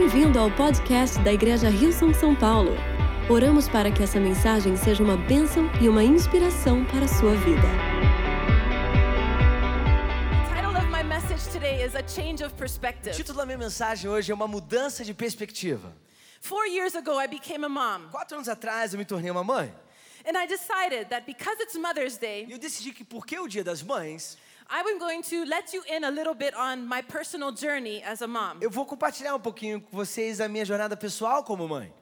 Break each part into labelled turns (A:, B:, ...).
A: Bem-vindo ao podcast da Igreja Rio São Paulo. Oramos para que essa mensagem seja uma bênção e uma inspiração para a sua vida.
B: O título da minha mensagem hoje é uma mudança de perspectiva.
C: Four years ago, I became a mom,
B: Quatro anos atrás eu me tornei uma mãe
C: and I decided that because it's Mother's
B: e
C: Day,
B: eu decidi que porque o Dia das Mães,
C: I was going to let you in a little bit on my personal journey as a mom.
B: eu vou compartilhar um pouquinho com vocês a minha jornada pessoal como mãe.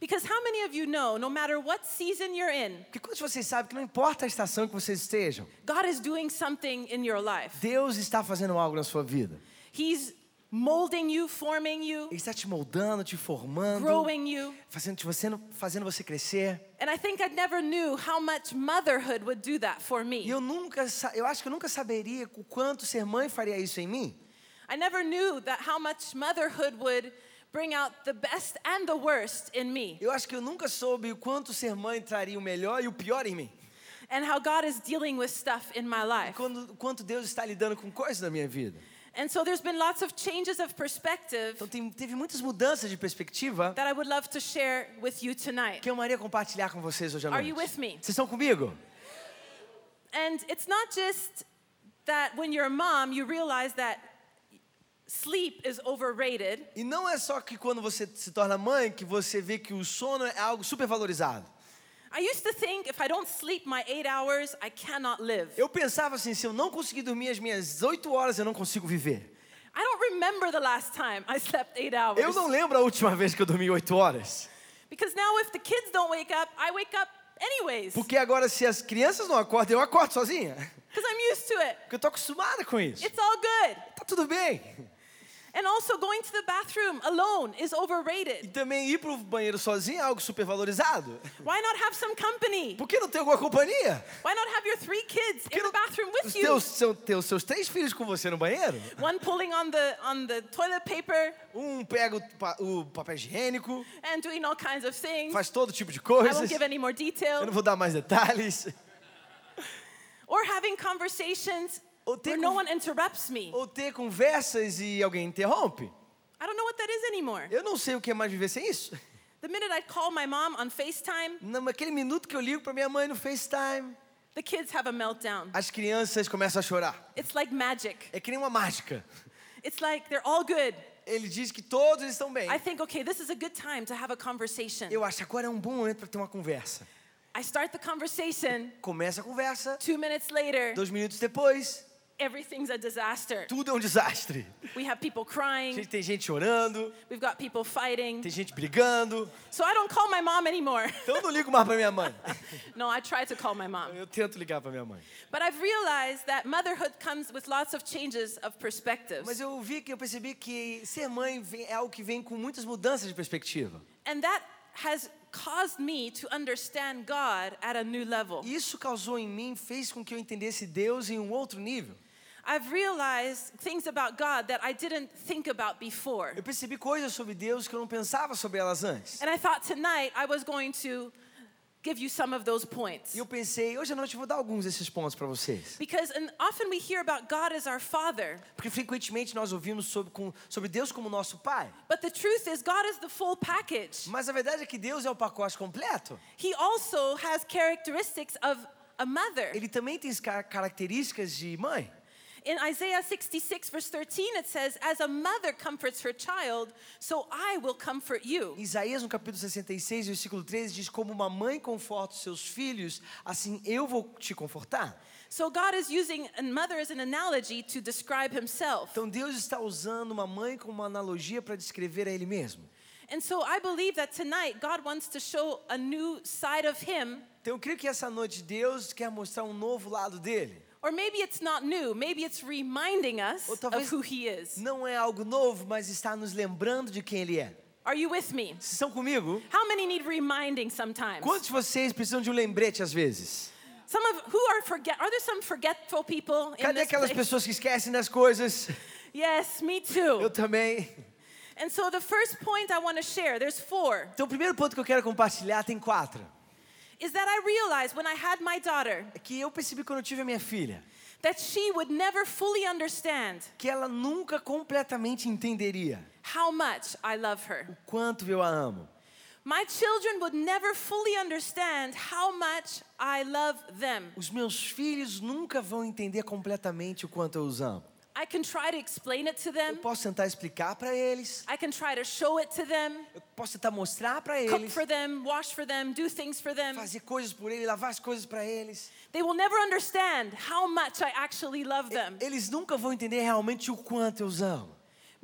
C: Because how many of you know, no matter what season you're in,
B: Porque quantos de vocês sabem que não importa a estação que vocês estejam,
C: God is doing something in your life?
B: Deus está fazendo algo na sua vida.
C: He's molding you, forming you,
B: Ele está te moldando, te formando,
C: growing you.
B: fazendo, você, fazendo você crescer.
C: And I think I never knew how much motherhood would do that for
B: E
C: me.
B: eu nunca, eu acho que eu nunca saberia o quanto ser mãe faria isso em mim.
C: I never knew that how much motherhood would bring out the best and the worst in me,
B: Eu acho que eu nunca soube o quanto ser mãe traria o melhor e o pior em mim.
C: and how God is dealing with stuff in my life.
B: Quando, o quanto Deus está lidando com coisas da minha vida.
C: And so there's been lots of changes of perspective
B: Então tem, teve muitas mudanças de perspectiva
C: that I would love to share with you tonight.
B: que eu amaria compartilhar com vocês hoje à
C: Are
B: noite.
C: you with me?
B: Vocês estão comigo?
C: And it's not just that when you're a mom, you realize that sleep is overrated.
B: E não é só que quando você se torna mãe que você vê que o sono é algo super Eu pensava assim, se eu não conseguir dormir as minhas oito horas, eu não consigo viver.
C: I don't remember the last time I slept eight hours.
B: Eu não lembro a última vez que eu dormi oito horas.
C: Because now if the kids don't wake up, I wake up anyways.
B: Porque agora se as crianças não acordam, eu acordo sozinha.
C: Because I'm used to it.
B: Porque eu tô acostumada com isso.
C: It's all good.
B: Tá tudo bem.
C: And also going to the bathroom alone is
B: E
C: overrated.
B: também ir pro banheiro sozinho é algo super valorizado.
C: Why not have some company?
B: Por que não ter alguma companhia?
C: Why not have your three kids in the bathroom
B: Os
C: with you?
B: teus, seu, teus, seus três filhos com você no banheiro?
C: One pulling on the on the toilet paper
B: Um pega o, o papel higiênico,
C: and doing all kinds of things.
B: faz todo tipo de
C: I won't
B: coisas.
C: give any more
B: Eu
C: detail.
B: não vou dar mais detalhes.
C: Or having conversations
B: Ou ter
C: no one interrupts me.
B: Ou ter conversas e alguém interrompe.
C: I don't know what that is anymore.
B: Eu não sei o que é mais viver sem isso.
C: The minute I call my mom on FaceTime,
B: Naquele minuto que eu ligo para minha mãe no FaceTime,
C: the kids have a meltdown.
B: as crianças começam a chorar.
C: It's like magic.
B: É que nem uma mágica.
C: It's like they're all good.
B: Ele diz que todos estão bem.
C: I think, okay, this is a good time to have a conversation.
B: Eu acho que agora é um bom momento para ter uma conversa.
C: I start the conversation.
B: Começa a conversa,
C: Two minutes later,
B: dois minutos depois,
C: everything's a disaster.
B: tudo é um desastre.
C: We have people crying.
B: tem gente chorando,
C: We've got people fighting.
B: tem gente brigando.
C: So I don't call my mom anymore.
B: Então eu não ligo mais para minha mãe.
C: no, I try to call my mom.
B: Eu tento ligar para minha mãe.
C: But I've realized that motherhood comes with lots of changes of perspectives.
B: Mas eu vi que eu percebi que ser mãe vem- é algo que vem com muitas mudanças de perspectiva.
C: And that has caused me to understand God at a new level.
B: Isso causou em mim, fez com que eu entendesse Deus em um outro nível.
C: I've realized things about God that I didn't think about before.
B: Eu percebi coisas sobre Deus que eu não pensava sobre elas antes.
C: And I thought tonight I was going to give you some of those points.
B: E eu pensei, hoje à noite eu vou dar alguns desses pontos para vocês.
C: Because often we hear about God as our Father,
B: Porque frequentemente nós ouvimos sobre, com- sobre Deus como nosso Pai.
C: but the truth is, God is the full package.
B: Mas a verdade é que Deus é o pacote completo.
C: He also has characteristics of a mother.
B: Ele também tem características de mãe.
C: In Isaiah 66, verse 13, it says, As a mother comforts her child, so I will comfort you.
B: Isaías, no capítulo 66, versículo 13, diz: Como uma mãe conforta os seus filhos, assim eu vou te confortar.
C: So God is using a mother as an analogy to describe himself.
B: Então Deus está usando uma mãe como uma analogia para descrever a Ele mesmo.
C: And so I believe that tonight God wants to show a new side of him.
B: Então eu creio que essa noite Deus quer mostrar um novo lado dele.
C: Or maybe it's not new, maybe it's reminding us
B: Ou
C: of
B: talvez
C: who he is.
B: não é algo novo, mas está nos lembrando de quem Ele é.
C: Are you with me?
B: Vocês estão comigo?
C: How many need reminding sometimes?
B: Quantos de vocês precisam de um lembrete às vezes?
C: Some of who are forget are there some forgetful people in
B: Cadê
C: this
B: aquelas
C: place?
B: pessoas que esquecem das coisas?
C: Yes, me
B: Eu
C: too.
B: também.
C: And so the first point I want to share, there's four,
B: Então o primeiro ponto que eu quero compartilhar tem quatro.
C: Is that I realized when I had my daughter
B: É que eu percebi quando eu tive a minha filha.
C: that she would never fully understand
B: que ela nunca completamente entenderia
C: how much I love her.
B: o quanto eu a amo.
C: My children would never fully understand how much I love them.
B: Os meus filhos nunca vão entender completamente o quanto eu os amo.
C: I can try to explain it to
B: Eu
C: them.
B: posso tentar explicar para eles,
C: I can try to show it to them,
B: eu posso tentar mostrar para
C: cook
B: eles,
C: for them, wash for them, do things for them.
B: fazer coisas por eles, lavar as coisas para eles.
C: They will never understand how much I actually love them.
B: Eles nunca vão entender realmente o quanto eu os amo.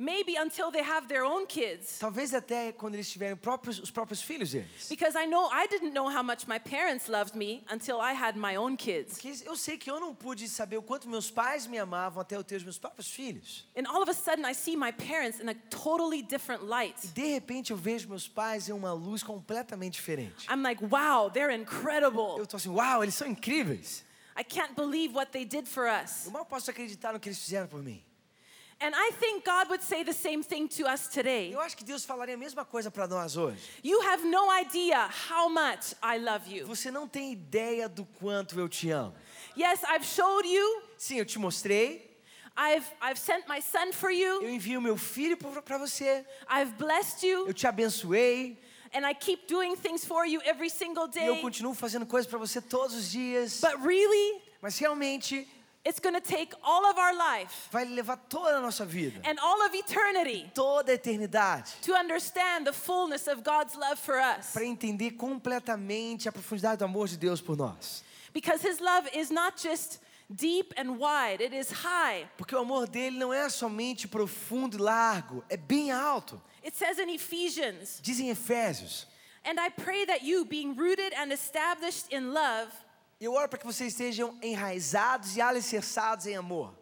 C: Maybe until they have their own kids.
B: Talvez até quando eles tiverem próprios, os próprios filhos deles.
C: Because I know I didn't know how much my parents loved me until I had my own kids.
B: Porque eu sei que eu não pude saber o quanto meus pais me amavam até eu ter os meus próprios filhos.
C: And all of a sudden, I see my parents in a totally different light.
B: E de repente eu vejo meus pais em uma luz completamente diferente.
C: I'm like, wow, they're
B: Eu
C: incredible.
B: tô assim, uau, eles são incríveis.
C: I can't believe what they did for us.
B: Eu mal posso acreditar no que eles fizeram por mim.
C: And I think God would say the same thing to us today.
B: Eu acho que Deus falaria a mesma coisa para nós hoje.
C: You have no idea how much I love you.
B: Você não tem ideia do quanto eu te amo.
C: Yes, I've showed you.
B: Sim, eu te mostrei.
C: I've, I've sent my son for
B: Eu
C: you.
B: envio meu filho para você.
C: I've blessed
B: Eu
C: you.
B: te abençoei.
C: And I keep doing things for you every single
B: E eu
C: day.
B: continuo fazendo coisas para você todos os dias.
C: But really,
B: Mas realmente
C: it's going to take all of our life
B: vai levar toda a nossa vida,
C: and all of eternity
B: toda a eternidade,
C: to understand the fullness of God's love for us.
B: para entender completamente a profundidade do amor de Deus por nós.
C: Because His love is not just deep and wide, it is high.
B: Porque o amor dele não é somente profundo e largo, é bem alto.
C: It says in Ephesians,
B: Diz em Efésios.
C: and I pray that you, being rooted and established in love,
B: Eu oro para que vocês estejam enraizados e alicerçados em amor.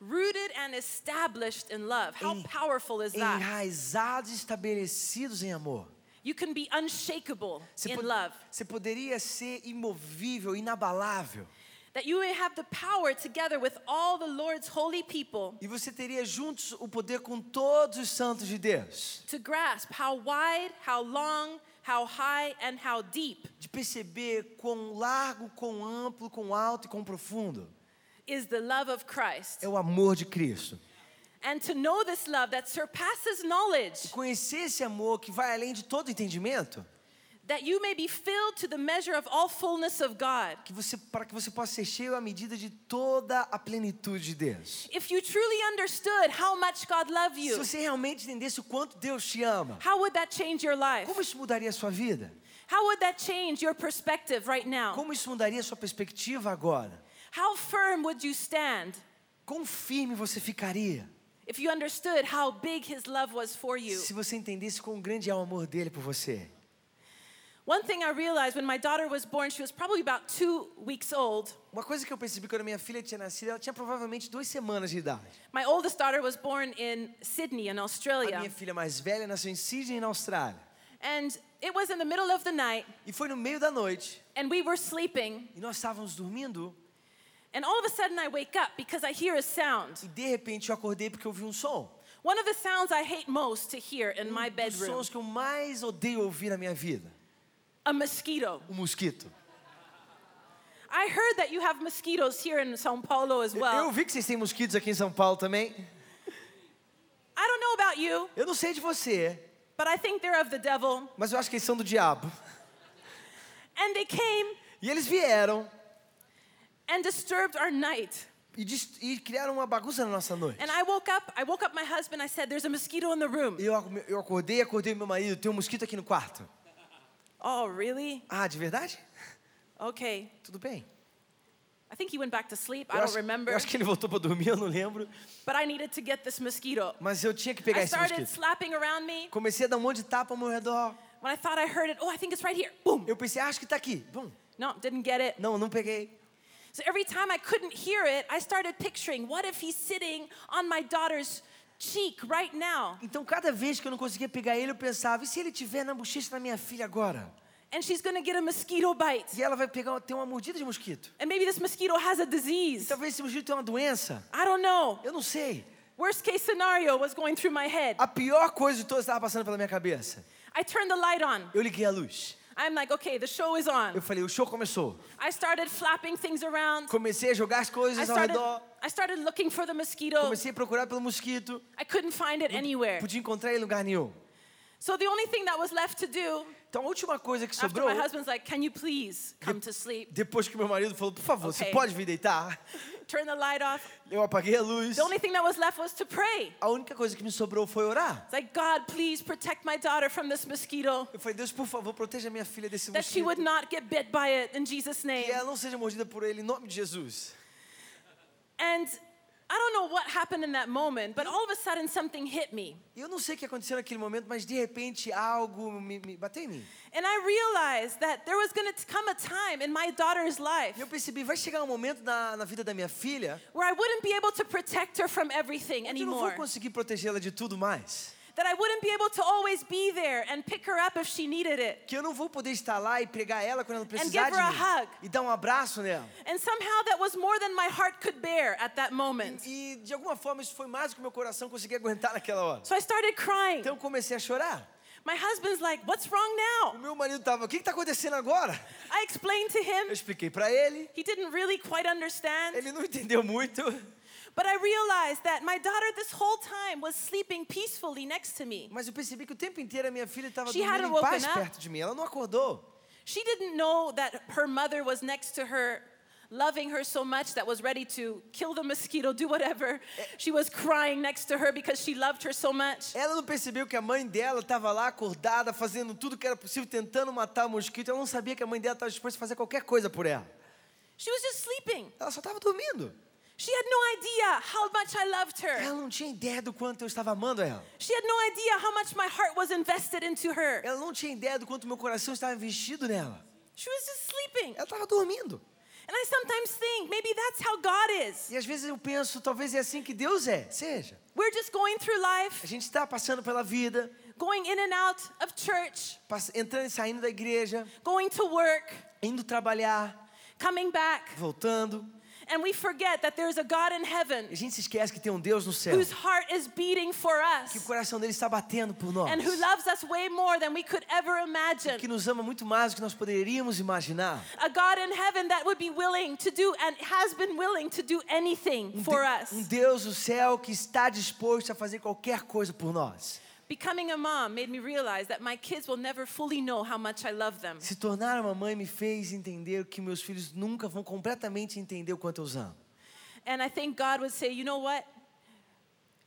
C: rooted and established in love. How
B: En-
C: powerful is that?
B: Enraizados e estabelecidos em amor.
C: You can be unshakable
B: Você,
C: in love.
B: você poderia ser imovível, inabalável.
C: That you may have the power together with all the Lord's holy people
B: E você teria juntos o poder com todos os santos de Deus.
C: to grasp how wide, how long, how high, and how deep
B: De perceber quão largo, quão amplo, quão alto e quão profundo
C: is the love of Christ.
B: é o amor de Cristo.
C: And to know this love that surpasses knowledge,
B: Conhecer esse amor que vai além de todo entendimento,
C: that you may be filled to the measure of all fullness of God.
B: que você, para que você possa ser cheio à medida de toda a plenitude de Deus.
C: If you truly understood how much God loved
B: Se
C: you,
B: você realmente entendesse o quanto Deus te ama,
C: how would that change your life?
B: como isso mudaria a sua vida?
C: How would that change your perspective right now?
B: Como isso mudaria a sua perspectiva agora?
C: How firm would you stand
B: Quão firme você ficaria
C: if you understood how big His love was for you?
B: se você entendesse quão grande é o amor dele por você?
C: One thing I realized when my daughter was born, she was probably about two weeks old.
B: Uma coisa que eu percebi quando a minha filha tinha nascido, ela tinha provavelmente duas semanas de idade.
C: My oldest daughter was born in Sydney, in
B: A
C: Australia.
B: minha filha mais velha nasceu em Sydney, na Austrália.
C: And it was in the middle of the night,
B: E foi no meio da noite,
C: and we were sleeping.
B: e nós estávamos dormindo,
C: And all of a sudden, I wake up because I hear a sound.
B: e de repente eu acordei porque eu ouvi um som.
C: One of the sounds I hate most to hear in my
B: Um dos
C: bedroom
B: sons que eu mais odeio ouvir na minha vida.
C: A mosquito.
B: O mosquito.
C: I heard that you have mosquitoes here in Sao Paulo as well.
B: Eu vi que vocês têm mosquitos aqui em São Paulo também.
C: I don't know about you,
B: Eu não sei de você,
C: but I think they're of the devil.
B: mas eu acho que eles são do diabo.
C: And they came
B: E eles vieram
C: and disturbed our night.
B: e, e criaram uma bagunça na nossa noite.
C: And I woke up, I woke up my husband, I said, There's a mosquito in the room.
B: Eu, eu acordei, acordei meu marido, tem um mosquito aqui no quarto.
C: Oh, really?
B: Ah, de verdade?
C: Okay.
B: Tudo bem.
C: I think he went back to sleep. I
B: Eu
C: don't
B: acho,
C: remember.
B: eu acho que ele voltou para dormir, eu não lembro.
C: But I needed to get this mosquito.
B: Mas eu tinha que pegar
C: I
B: esse
C: started
B: mosquito.
C: slapping around me.
B: Comecei a dar um monte de tapa ao meu redor.
C: When I thought I heard it, oh, I think it's right here. Boom.
B: Eu pensei, ah, acho que tá aqui. Bom,
C: No, didn't get it.
B: não, não peguei.
C: So every time I couldn't hear it, I started picturing what if he's sitting on my daughter's cheek right now
B: Então, cada vez que eu não conseguia pegar ele, eu pensava, e se ele tiver na bochecha da minha filha agora?
C: and she's gonna get a mosquito bite?
B: E ela vai pegar, ter uma mordida de mosquito.
C: And maybe this mosquito has a
B: E
C: disease.
B: talvez esse mosquito tenha uma doença.
C: I don't know.
B: Eu não sei.
C: Worst case scenario was going through my head.
B: A pior coisa de todas estava passando pela minha cabeça.
C: I turned the light on.
B: Eu liguei a luz.
C: I'm like, okay, the show is on.
B: Eu falei, o show começou.
C: I started flapping things around.
B: Comecei a jogar as
C: I
B: coisas ao
C: started,
B: redor.
C: I started looking for the mosquito.
B: Comecei a procurar pelo mosquito.
C: I couldn't find it anywhere.
B: Podia encontrar em lugar nenhum.
C: So the only thing that was left to do
B: Então a última coisa que
C: after
B: sobrou,
C: my husband's like, can you please come to sleep?
B: depois que meu marido falou, por favor, você
C: Ok.
B: pode vir deitar?
C: Turn the light off.
B: Eu apaguei a luz.
C: The only thing that was left was to pray.
B: A única coisa que me sobrou foi orar.
C: It's like, God, please protect my daughter from this mosquito.
B: Eu falei, Deus, por favor, proteja minha filha desse
C: That she would not get bit by it in Jesus' name.
B: Que ela não seja mordida por ele, em nome de Jesus.
C: And I don't know what happened in that moment, but all of a sudden something hit me.
B: Eu não sei o que aconteceu naquele momento, mas de repente algo me, me bateu em mim.
C: And I realized that there was going to come a time in my daughter's life
B: E eu percebi, vai chegar um momento na, na vida da minha filha
C: where I wouldn't be able to protect her from everything
B: que eu não vou
C: anymore.
B: conseguir protegê-la de tudo mais.
C: That I wouldn't be able to always be there and pick her up if she needed it.
B: Que eu não vou poder estar lá e pegar ela quando ela precisar de
C: her a
B: mim.
C: hug.
B: E dar um abraço nela.
C: And somehow that was more than my heart could bear at that moment.
B: E de alguma forma isso foi mais do que o meu coração conseguia aguentar naquela hora.
C: So I started crying.
B: Então eu comecei a chorar.
C: My husband's like, What's wrong
B: O
C: now?
B: meu marido tava, o que está acontecendo agora?
C: I explained to
B: Eu
C: him.
B: expliquei para ele.
C: He didn't really quite understand.
B: Ele não entendeu muito.
C: But I realized that my daughter this whole time was sleeping peacefully next to me.
B: Mas eu percebi que o tempo inteiro a minha filha estava
C: She
B: dormindo em paz
C: up.
B: perto de mim. Ela não acordou.
C: She didn't know that her mother was next to her, loving her so much that was ready to kill the mosquito, do whatever. She was crying next to her because she loved her so much.
B: Ela não percebeu que a mãe dela estava lá acordada, fazendo tudo que era possível, tentando matar o mosquito. Ela não sabia que a mãe dela estava disposta a fazer qualquer coisa por ela.
C: She was just sleeping.
B: Ela só estava dormindo.
C: She had no idea how much I loved her.
B: Ela não tinha ideia do quanto eu estava amando ela.
C: She had no idea how much my heart was invested into her.
B: Ela não tinha ideia do quanto meu coração estava investido nela.
C: She was just sleeping.
B: Ela estava dormindo.
C: And I sometimes think maybe that's how God is.
B: E às vezes eu penso, talvez é assim que Deus é. Seja.
C: We're just going through life,
B: A gente está passando pela vida,
C: going in and out of church,
B: entrando e saindo da igreja,
C: going to work,
B: indo trabalhar,
C: coming back,
B: voltando.
C: And we forget that there's a God in heaven
B: E a gente se esquece que tem um Deus no céu.
C: whose heart is beating for
B: Que o
C: us
B: coração dele está batendo por nós.
C: and who loves us way more than we could ever imagine.
B: Que nos ama muito mais do que nós poderíamos imaginar.
C: A God in heaven that would be willing to do and has been willing to do anything
B: Um,
C: for us.
B: um Deus do céu que está disposto a fazer qualquer coisa por nós.
C: Becoming a mom made me realize that my kids will never fully know how much I love them.
B: Se tornar uma mãe me fez entender que meus filhos nunca vão completamente entender o quanto eu os amo.
C: And I think God would say, you know what?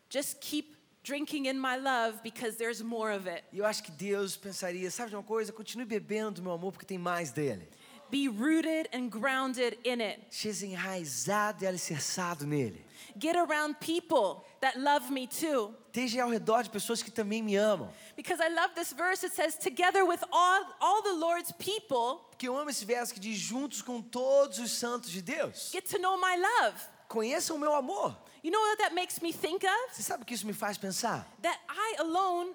C: Just keep drinking in my love because there's more of it.
B: E eu acho que Deus pensaria, sabe de uma coisa? Continue bebendo do meu amor porque tem mais dele.
C: Be rooted and grounded in it.
B: Seja enraizado e alicerçado nele.
C: Get around people that love me too.
B: Esteja ao redor de pessoas que também me amam.
C: Because I love this verse. It says, together with all, all the Lord's people,
B: Porque eu amo esse verso que diz: juntos com todos os santos de Deus.
C: get to know my love.
B: Conheçam o meu amor.
C: You know what that makes me think of?
B: Você sabe o que isso me faz pensar?
C: That I alone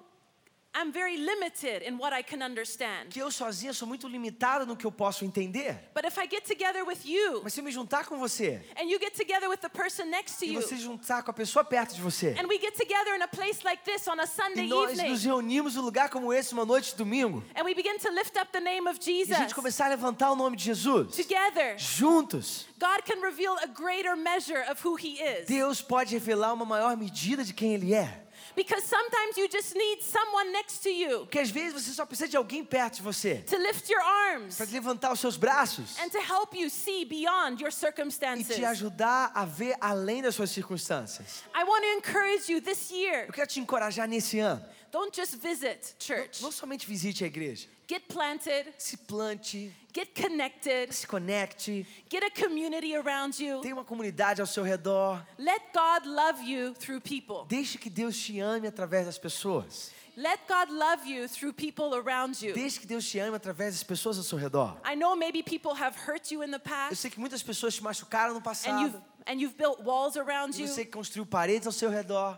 C: am very limited in what I can understand.
B: Que eu sozinha sou muito limitado no que eu posso entender.
C: But if I get together with you
B: Mas se eu me juntar com você
C: and you get together with the person next to
B: e
C: you,
B: você juntar com a pessoa perto de você
C: and we get together in a place like this on a
B: e
C: Sunday
B: nós
C: evening,
B: nos reunimos num lugar como esse uma noite de domingo
C: and we begin to lift up the name of
B: e a
C: Jesus
B: gente começar a levantar o nome de Jesus
C: together,
B: juntos,
C: God can reveal a greater measure of who He is.
B: Deus pode revelar uma maior medida de quem Ele é.
C: Because sometimes you just need someone next to you
B: Porque às vezes você só precisa de alguém perto de você
C: to lift your arms
B: para levantar os seus braços
C: and to help you see beyond your
B: e
C: circumstances.
B: te ajudar a ver além das suas circunstâncias.
C: I want to encourage you this year.
B: Eu quero te encorajar nesse ano.
C: Don't just visit church.
B: Não somente visite a igreja,
C: Get planted,
B: se plante,
C: get connected,
B: se conecte,
C: get a community around you.
B: tenha uma comunidade ao seu redor.
C: Let God love you through people.
B: Deixe que Deus te ame através das pessoas.
C: Let God love you through people around you.
B: Deixe que Deus te ame através das pessoas ao seu redor.
C: I know maybe people have hurt you in the past.
B: Eu sei que muitas pessoas te machucaram no
C: and you've
B: passado.
C: and you've built walls around
B: E
C: you,
B: você construiu paredes ao seu redor.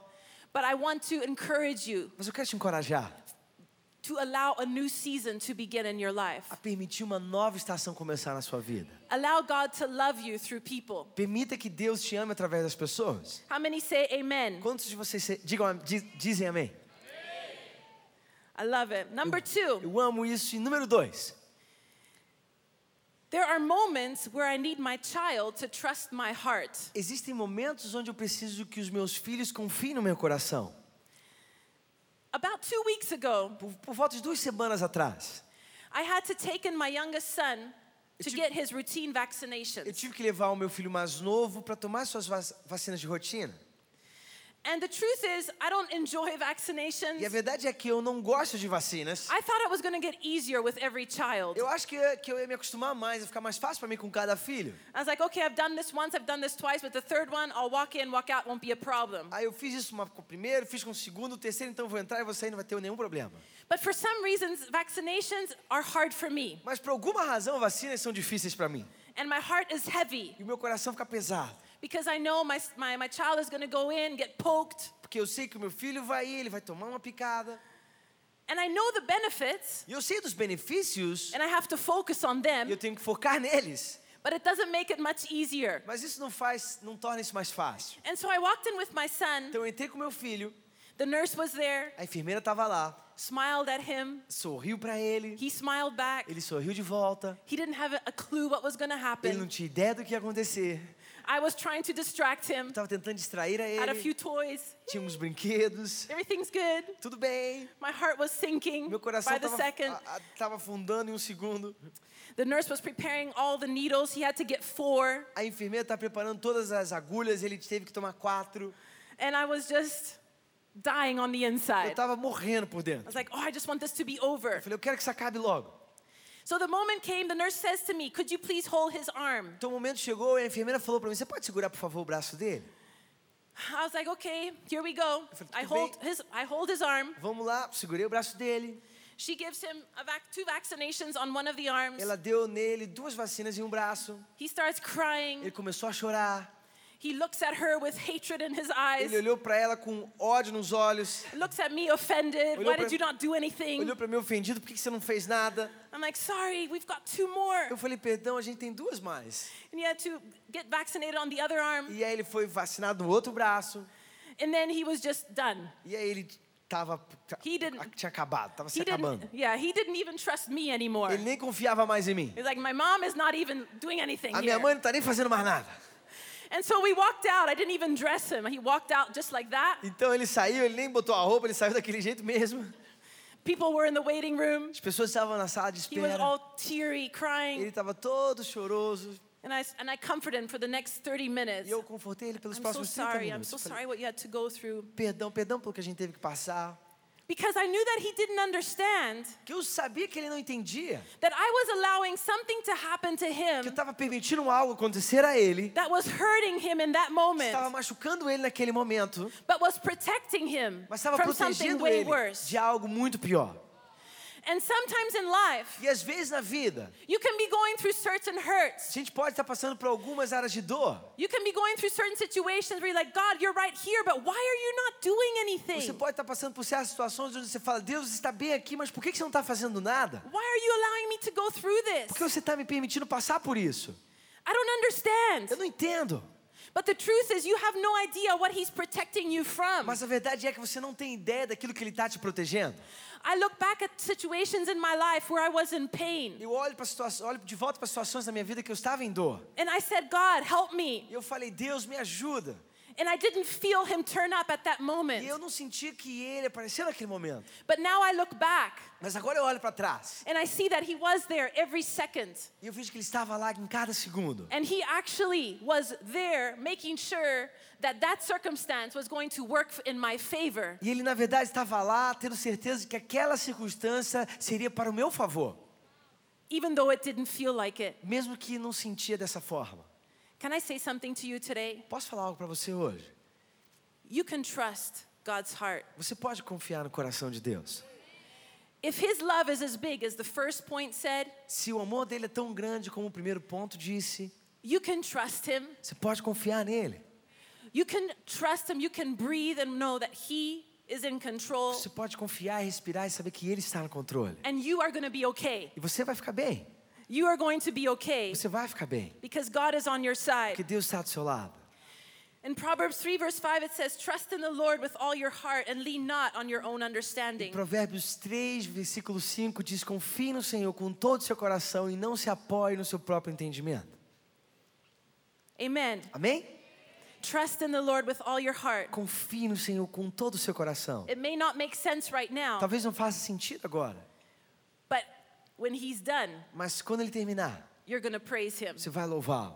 C: but I want to encourage you
B: Mas eu quero te encorajar
C: to allow a new season to begin in your life.
B: a permitir uma nova estação começar na sua vida.
C: Allow God to love you through people.
B: Permita que Deus te ame através das pessoas.
C: How many say amen?
B: Quantos de vocês digam, diz- dizem amém?
C: I love it. Number 2.
B: Eu amo isso. E número dois,
C: There are moments where I need my child to trust my heart.
B: Existem momentos onde eu preciso que os meus filhos confiem no meu coração.
C: About two weeks ago,
B: Por, por volta de duas semanas atrás,
C: I had to take in my youngest son to get his routine
B: eu
C: vaccinations.
B: tive que levar o meu filho mais novo para tomar suas vac- vacinas de rotina.
C: And the truth is, I don't enjoy
B: E a
C: vaccinations.
B: verdade é que eu não gosto de vacinas.
C: I thought it was going to get easier with every child.
B: Eu acho que, eu- que eu ia me acostumar mais, ia ficar mais fácil para mim com cada filho.
C: I was like, okay, I've done this once, I've done this twice, but the third one, I'll walk in, walk out, won't be a problem.
B: Aí eu fiz isso uma- com o primeiro, fiz com o segundo, o terceiro, então vou entrar e vou sair, não vai ter nenhum problema.
C: But for some reasons, vaccinations are hard for me,
B: Mas por alguma razão, vacinas são difíceis para mim.
C: and my heart is heavy
B: E o meu coração fica pesado.
C: Because I know my, my, my child is going to go in, get poked,
B: Porque eu sei que o meu filho vai ir, ele vai tomar uma picada.
C: and I know the benefits,
B: E eu sei dos benefícios
C: and I have to focus on
B: e eu
C: them,
B: tenho que focar neles.
C: but it doesn't make it much easier.
B: Mas isso não faz, não torna isso mais fácil.
C: And so I walked in with my son,
B: Então eu entrei com meu filho,
C: the nurse was there,
B: a enfermeira estava lá,
C: smiled at him,
B: sorriu para ele,
C: he smiled back.
B: ele sorriu de volta.
C: He didn't have a- clue what was going to
B: Ele não
C: happen.
B: tinha ideia do que ia acontecer.
C: I was trying to distract him,
B: Estava tentando distrair a
C: had a few
B: ele.
C: toys.
B: Tinha uns brinquedos.
C: Everything's good.
B: Tudo bem.
C: My heart was sinking
B: Meu coração
C: by the
B: estava
C: second.
B: afundando em um segundo.
C: The nurse was preparing all the needles. He had to get four.
B: A enfermeira estava preparando todas as agulhas, ele teve que tomar quatro.
C: And I was just dying on the
B: Eu
C: inside.
B: estava morrendo por
C: I
B: dentro.
C: was like, oh, I just want this to be over.
B: Eu falei, eu quero que isso acabe logo.
C: So the moment came, the nurse says to me, Could you please hold his arm?
B: Então o momento chegou e a enfermeira falou para mim: Você pode segurar, por favor, o braço dele?
C: I was like, Okay, here we go.
B: falei,
C: I
B: "Tudo
C: hold
B: bem."
C: his, I hold his arm.
B: Vamos lá, segurei o braço dele.
C: She gives him vac- two vaccinations on one of the arms.
B: Ela deu nele duas vacinas em um braço.
C: He starts crying.
B: Ele começou a chorar.
C: He looks at her with hatred in his eyes.
B: Ele olhou para ela com ódio nos olhos.
C: Looks at me offended.
B: Olhou
C: Why did you not do anything?
B: Olhou para mim ofendido: Por que você não fez nada?
C: I'm like, sorry, we've got two more.
B: Eu falei: Perdão, a gente tem duas mais.
C: And he had to get vaccinated on the other arm.
B: E aí ele foi vacinado no outro braço.
C: And then he was just done.
B: E aí ele tava
C: He didn't-
B: tinha acabado, tava se acabando.
C: yeah, he didn't even trust me anymore.
B: Ele nem confiava mais em mim.
C: He's like, my mom is not even doing anything
B: A minha
C: here.
B: mãe não tá nem fazendo mais nada.
C: And so we walked out. I didn't even dress him. He walked out just like that.
B: Então ele saiu, ele nem botou a roupa, ele saiu daquele jeito mesmo.
C: People were in the waiting room.
B: As pessoas estavam na sala de espera.
C: He was all teary, crying.
B: Ele estava todo choroso.
C: And I, and I comforted him for the next 30 minutes.
B: E eu confortei ele pelos
C: I'm so
B: próximos 30
C: sorry. I'm
B: minutos.
C: so
B: Eu falei,
C: sorry what you had to go through.
B: Perdão, perdão pelo que a gente teve que passar.
C: Because I knew that he didn't understand
B: Que eu sabia que ele não entendia.
C: that I was allowing something to happen to
B: Que eu
C: him
B: estava permitindo algo acontecer a ele.
C: that was hurting him in that moment,
B: Estava machucando ele naquele momento.
C: but was protecting him
B: Mas estava
C: from something
B: protegendo
C: way
B: ele
C: worse.
B: de algo muito pior.
C: And sometimes in life,
B: E às vezes na vida,
C: you can be going through certain
B: a
C: hurts.
B: gente pode estar passando por algumas áreas de dor.
C: You can be going through certain situations where you're like, God, you're right here, but why are you not doing
B: Você
C: anything?
B: pode estar passando por certas situações onde você fala, Deus está bem aqui, mas por que que você não está fazendo nada?
C: Why are you allowing me to go through this?
B: Por que você está me permitindo passar por isso?
C: I don't understand.
B: Eu não entendo.
C: But the truth is, you have no idea what He's protecting you from.
B: Mas a verdade é que você não tem ideia daquilo que Ele está te protegendo.
C: I look back at situations in my life where I was in pain,
B: Eu olho, pra situa- olho de volta para situações da minha vida que eu estava em dor.
C: and I said, God, help me.
B: E eu falei, Deus, me ajuda.
C: And I didn't feel Him turn up at that moment.
B: E eu não sentia que Ele apareceu naquele momento.
C: But now I look back
B: Mas agora eu olho para trás.
C: and I see that He was there every second.
B: E eu vejo que Ele estava lá em cada segundo.
C: And He actually was there making sure that that circumstance was going to work in my favor.
B: E Ele, na verdade, estava lá, tendo certeza de que aquela circunstância seria para o meu favor.
C: Even though it didn't feel like it.
B: Mesmo que não sentia dessa forma.
C: Can I say something to you today?
B: Posso falar algo para você hoje?
C: You can trust God's heart.
B: Você pode confiar no coração de Deus.
C: If His love is as big as the first point said,
B: Se o amor dele é tão grande como o primeiro ponto disse,
C: you can trust Him.
B: você pode confiar nele.
C: You can trust Him. You can breathe and know that He is in control
B: Você pode confiar, respirar e saber que ele está no controle.
C: and you are going to be okay.
B: E você vai ficar bem.
C: You are going to be okay
B: Você vai ficar bem.
C: because God is on your side.
B: Porque Deus está do seu lado.
C: In Proverbs 3, verse 5, it says, Trust in the Lord with all your heart and lean not on your own
B: Em
C: understanding.
B: Provérbios 3, versículo 5 diz: Confie no Senhor com todo o seu coração e não se apoie no seu próprio entendimento.
C: Amen.
B: Amém?
C: Trust in the Lord with all your heart.
B: Confie no Senhor com todo o seu coração.
C: It may not make sense right now,
B: Talvez não faça sentido agora,
C: when He's done,
B: mas quando ele terminar,
C: you're to praise Him.
B: você vai louvá-lo.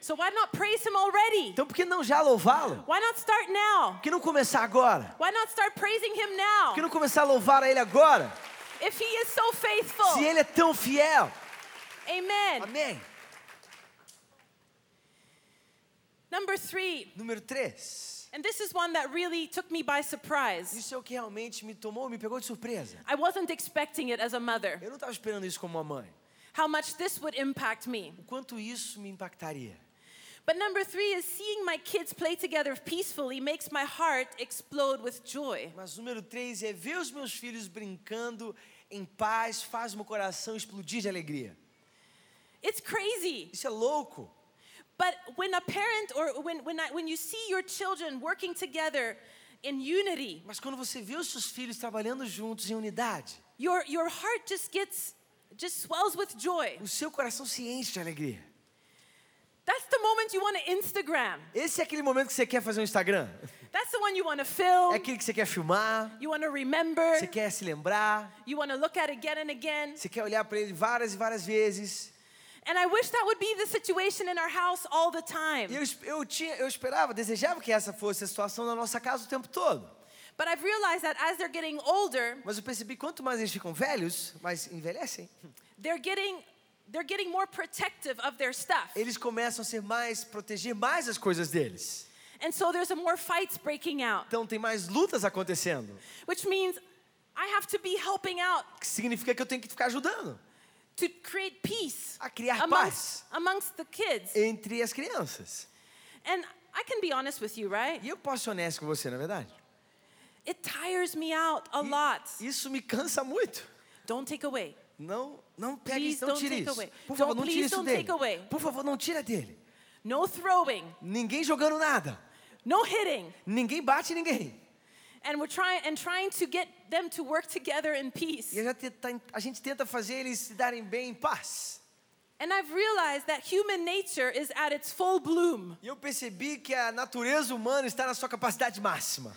C: So why not praise Him already?
B: Então por que não já louvá-lo?
C: Why not start now?
B: Por que não começar agora?
C: Why not start praising Him
B: Por
C: now?
B: que não começar a louvar a Ele agora?
C: If He is so faithful.
B: Se Ele é tão fiel.
C: Amen.
B: Amém.
C: Number three,
B: Número 3.
C: And this is one that really took me by surprise.
B: Isso é o que realmente me tomou, me pegou de surpresa.
C: I wasn't expecting it as a mother,
B: Eu não estava esperando isso como uma mãe.
C: how much this would impact me.
B: O quanto isso me impactaria.
C: But number three is seeing my kids play together peacefully makes my heart explode with joy.
B: Mas número três é ver os meus filhos brincando em paz, faz meu coração explodir de alegria.
C: It's crazy.
B: Isso é louco.
C: But when a parent or when, when, I, when you see your children working together in unity,
B: Mas quando você vê os seus filhos trabalhando juntos em unidade,
C: your, your heart just gets, just swells with joy.
B: o seu coração se enche de alegria.
C: That's the moment you want to Instagram.
B: Esse é aquele momento que você quer fazer um Instagram.
C: That's the one you want to film.
B: É aquele que você quer filmar,
C: You want to remember.
B: você quer se lembrar,
C: You want to look at again and again.
B: você quer olhar para ele várias e várias vezes.
C: And I wish that would be the situation in our house all the time.
B: E eu, eu, tinha, eu esperava, desejava que essa fosse a situação na nossa casa o tempo todo.
C: But I've realized that as they're getting older,
B: Mas eu percebi quanto mais eles ficam velhos, mais envelhecem,
C: they're getting they're getting more protective of their stuff.
B: eles começam a ser mais, proteger mais as coisas deles.
C: And so there's more fights breaking out,
B: Então tem mais lutas acontecendo,
C: which means I have to be helping out
B: que significa que eu tenho que ficar ajudando
C: to create peace
B: a criar
C: amongst,
B: paz
C: amongst the kids.
B: entre as crianças.
C: And I can be honest with you, right?
B: E eu posso ser honesto com você, na verdade?
C: It tires me out a lot.
B: Isso me cansa muito.
C: Don't take away.
B: Não, não pegue
C: Please
B: isso, não
C: don't
B: tire
C: take
B: isso.
C: away.
B: Por favor,
C: Don't-
B: não tire
C: please
B: isso
C: don't
B: dele.
C: take away.
B: Por favor, não tira dele.
C: No throwing,
B: Ninguém jogando nada.
C: no hitting.
B: Ninguém bate ninguém.
C: And we're trying and trying to get them to work together in peace.
B: E a gente, tenta, a gente tenta fazer eles se darem bem em paz.
C: And I've realized that human nature is at its full bloom.
B: E eu percebi que a natureza humana está na sua capacidade máxima.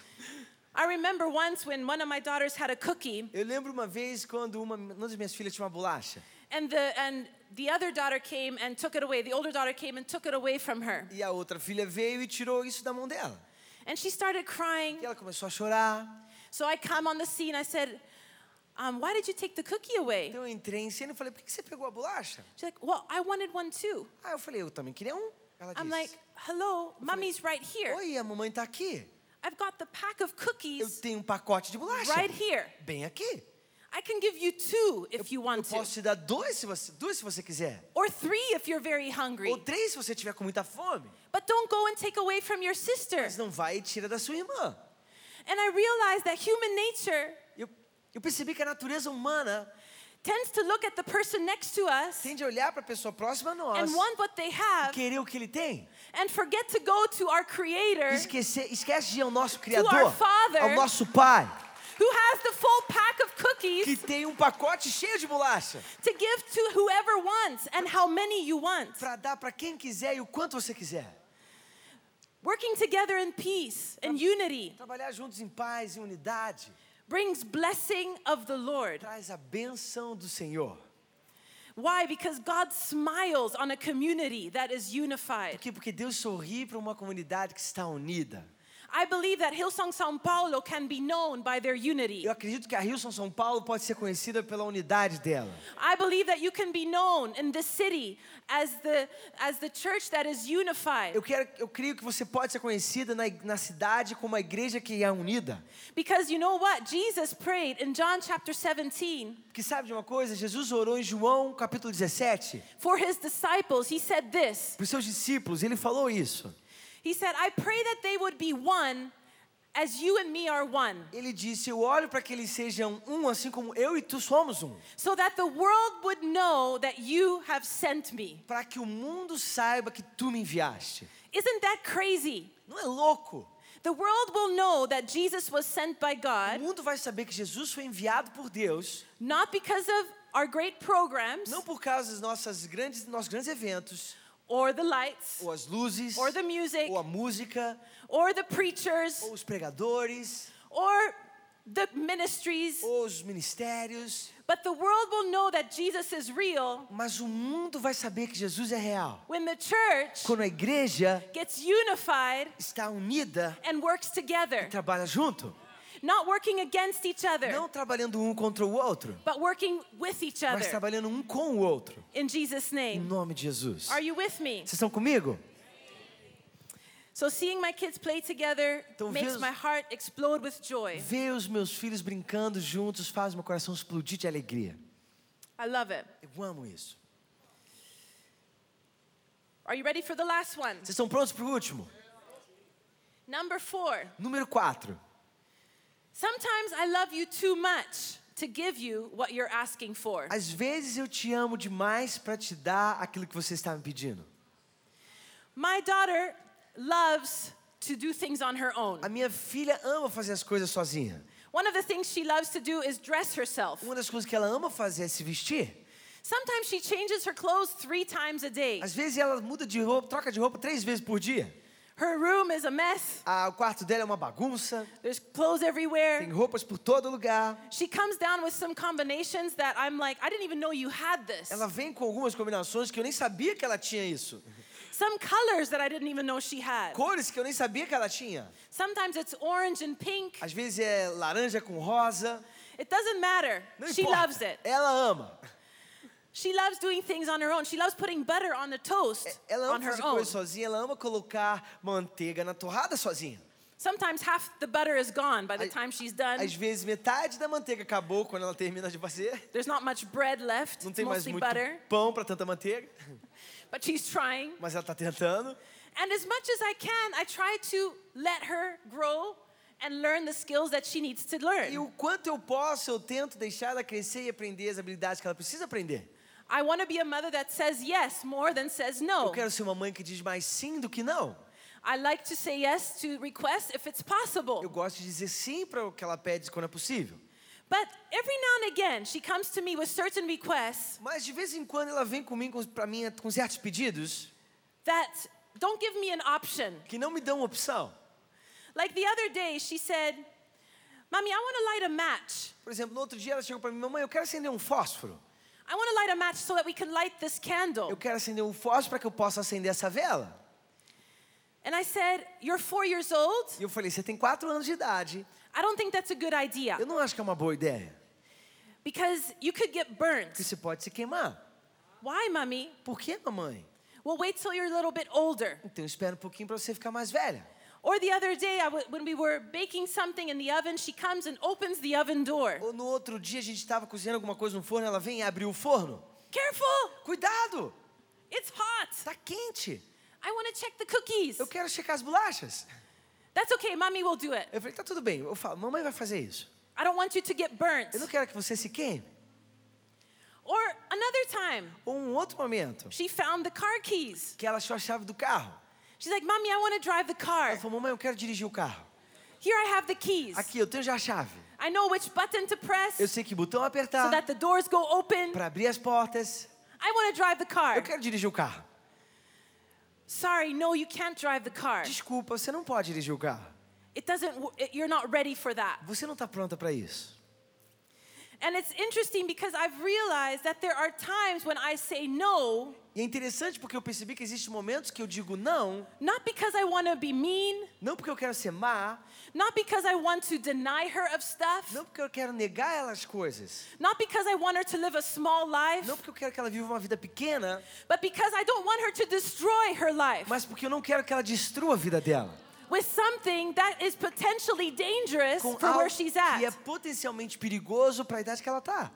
C: I remember once when one of my daughters had a cookie
B: Eu lembro uma vez quando uma, uma das minhas filhas tinha uma bolacha.
C: and the and the other daughter came and took it away. The older daughter came and took it away from her.
B: E a outra filha veio e tirou isso da mão dela.
C: And she started crying.
B: E ela começou a chorar.
C: So I come on the scene. I said, um, why did you take the cookie away?
B: Então eu entrei em cena e falei, por que você pegou a bolacha?
C: She's like, well, I wanted one too.
B: Ah, eu falei, eu também queria um. Ela
C: I'm
B: disse,
C: like, hello, mommy's right here.
B: oi, a mamãe tá aqui.
C: I've got the pack of
B: Eu
C: cookies
B: tenho um pacote de bolacha.
C: right here.
B: Bem aqui.
C: I can give you two if you
B: Eu
C: want to,
B: posso te dar dois se você, duas se você quiser.
C: or three if you're very hungry.
B: Ou três se você tiver com muita fome.
C: But don't go and take away from your sister.
B: Mas não vai e tira da sua irmã.
C: And I realized that human nature
B: Eu, eu percebi que a natureza humana
C: tends to look at the person next to us
B: tende a olhar para a pessoa próxima a nós
C: and want what they have
B: querer o que ele tem.
C: and forget to go to our
B: E
C: creator
B: esquecer, esquece de ir ao nosso
C: our
B: Criador,
C: Father.
B: ao nosso Pai,
C: who has the full pack of cookies que
B: tem um pacote cheio de bolacha
C: to give to whoever wants and how many you want.
B: para dar para quem quiser e o quanto você quiser.
C: Working together in peace and unity
B: Trabalhar juntos em paz e unidade
C: brings blessing of the Lord.
B: traz a benção do Senhor.
C: Why? Because God smiles on a community that is unified.
B: Por quê? Porque Deus sorri para uma comunidade que está unida.
C: I believe that Hillsong São Paulo can be known by their unity.
B: Eu acredito que a Rilson São Paulo pode ser conhecida pela unidade dela.
C: I believe that you can be known in this city as the as the church that is unified.
B: Eu, quero, eu creio que você pode ser conhecida na, na cidade como uma igreja que é unida.
C: Because you know what? Jesus prayed in John chapter 17
B: Porque sabe de uma coisa? Jesus orou em João capítulo 17
C: for his disciples. He said this.
B: para os seus discípulos. Ele falou isso.
C: He said, "I pray that they would be one as you and me are one,
B: Ele disse: Eu olho para que eles sejam um, assim como eu e tu somos um.
C: so that the world would know that you have sent me."
B: Para que o mundo saiba que tu me enviaste.
C: Isn't that crazy?
B: Não é louco?
C: The world will know that Jesus was sent by
B: O
C: God
B: mundo vai saber que Jesus foi enviado por Deus,
C: not because of our great programs
B: não por causa dos nossos grandes, nossos grandes eventos,
C: or the lights
B: ou as luzes,
C: or the music
B: ou a música,
C: or the preachers
B: ou os pregadores,
C: or the ministries,
B: ou os ministérios,
C: but the world will know that Jesus is real
B: mas o mundo vai saber que Jesus é real.
C: when the church
B: Quando a igreja
C: gets unified
B: está unida
C: and works together,
B: e trabalha junto,
C: not working against each other,
B: não trabalhando um contra o outro,
C: but working with each
B: mas
C: other
B: trabalhando um com o outro,
C: in Jesus'
B: em
C: name.
B: nome de Jesus.
C: Are you with me?
B: Vocês estão comigo?
C: So seeing my kids play together
B: Então,
C: makes
B: ver-
C: my heart explode with joy.
B: Ver os meus filhos brincando juntos faz meu coração explodir de alegria.
C: I love it.
B: Eu amo isso.
C: Are you ready for the last one?
B: Vocês estão prontos para o último?
C: Number four.
B: Número 4.
C: Sometimes I love you too much to give you what you're asking for.
B: Às vezes eu te amo demais para te dar aquilo que você está me pedindo.
C: My daughter loves to do things on her own.
B: A minha filha ama fazer as coisas sozinha.
C: One of the things she loves to do is dress herself.
B: Uma das coisas que ela ama fazer é se vestir.
C: Sometimes she changes her clothes three times a day.
B: Às vezes ela muda de roupa, troca de roupa três vezes por dia.
C: Her room is a mess.
B: Ah, o quarto dela é uma bagunça,
C: There's clothes
B: tem
C: everywhere.
B: roupas por todo lugar.
C: She comes down with some combinations that I'm like, I didn't even know you had this.
B: Ela vem com algumas combinações que eu nem sabia que ela tinha isso.
C: Some colors that I didn't even know she had.
B: Cores que eu nem sabia que ela tinha.
C: Sometimes it's orange and pink.
B: Às vezes é laranja com rosa.
C: It doesn't matter.
B: Não
C: She
B: importa.
C: loves it.
B: Ela ama.
C: She loves doing things on her own. She loves putting butter on the toast
B: Ela ama
C: on her
B: fazer
C: own.
B: coisas sozinha, ela ama colocar manteiga na torrada sozinha.
C: Sometimes half the butter is gone by the time she's done.
B: Às vezes metade da manteiga acabou quando ela termina de fazer.
C: There's not much bread left.
B: Não
C: It's
B: tem mais
C: mostly
B: muito
C: butter,
B: pão para tanta manteiga,
C: but she's trying.
B: mas ela está tentando.
C: And as much as I can, I try to let her grow and learn the skills that she needs to
B: E
C: learn.
B: o quanto eu posso, eu tento deixar ela crescer e aprender as habilidades que ela precisa aprender.
C: I want to be a mother that says yes more than says
B: Eu
C: no.
B: quero ser uma mãe que diz mais sim do que não.
C: I like to say yes to requests if it's
B: Eu
C: possible.
B: gosto de dizer sim para o que ela pede quando é possível.
C: But every now and again, she comes to me with certain requests
B: Mas de vez em quando ela vem comigo para mim com certos pedidos
C: that don't give me an option.
B: que não me dão opção.
C: Like the other day, she said, Mommy, I want to light a match.
B: Por exemplo, no outro dia ela chegou para mim, mamãe, eu quero acender um fósforo.
C: I want to light a match so that we can light this candle.
B: Eu quero acender um fósforo para que eu possa acender essa vela.
C: And I said, You're four years old?
B: E eu falei, você tem quatro anos de idade.
C: I don't think that's a good idea
B: Eu não acho que é uma boa ideia.
C: because you could get burnt.
B: Porque você pode se queimar.
C: Why, Mommy?
B: Por que, mamãe?
C: Well, wait till you're a little bit older.
B: Então espera um pouquinho para você ficar mais velha.
C: Or the other day, w- when we were baking something in the oven, she comes and opens the oven door.
B: Ou no outro dia a gente estava cozinhando alguma coisa no forno, ela vem e abriu o forno.
C: Careful!
B: Cuidado,
C: It's hot.
B: está quente.
C: I want to check the cookies.
B: Eu quero checar as bolachas.
C: That's okay, Mommy will do it.
B: Eu falei, tá tudo bem. Eu falo, mamãe vai fazer isso.
C: I don't want you to get burnt.
B: Eu não quero que você se queime.
C: Or another time,
B: Ou um outro momento,
C: she found the car keys.
B: que ela achou a chave do carro.
C: She's like, Mommy, I want to drive the car.
B: Ela falou, mamãe, eu quero dirigir o carro.
C: Here I have the keys.
B: Aqui, eu tenho já a chave.
C: I know which button to press
B: Eu sei que botão
C: so
B: apertar
C: that the doors go open.
B: para abrir as portas.
C: I want to drive the car.
B: Eu quero dirigir o carro.
C: Sorry, no, you can't drive the car.
B: Desculpa, você não pode dirigir o carro.
C: It doesn't, w- it- you're not ready for that.
B: Você não está pronta para isso.
C: And it's interesting because I've realized that there are times when I say no,
B: E é interessante porque eu percebi que existem momentos que eu digo não,
C: not because I want to be mean,
B: não porque eu quero ser má,
C: not because I want to deny her of stuff,
B: não porque eu quero negar ela as coisas,
C: not because I want her to live a small life,
B: não porque eu quero que ela viva uma vida pequena,
C: but because I don't want her to destroy her life.
B: Mas porque eu não quero que ela destrua a vida dela
C: with something that is potentially dangerous
B: com
C: for where she's at.
B: que é potencialmente perigoso para a idade que ela está.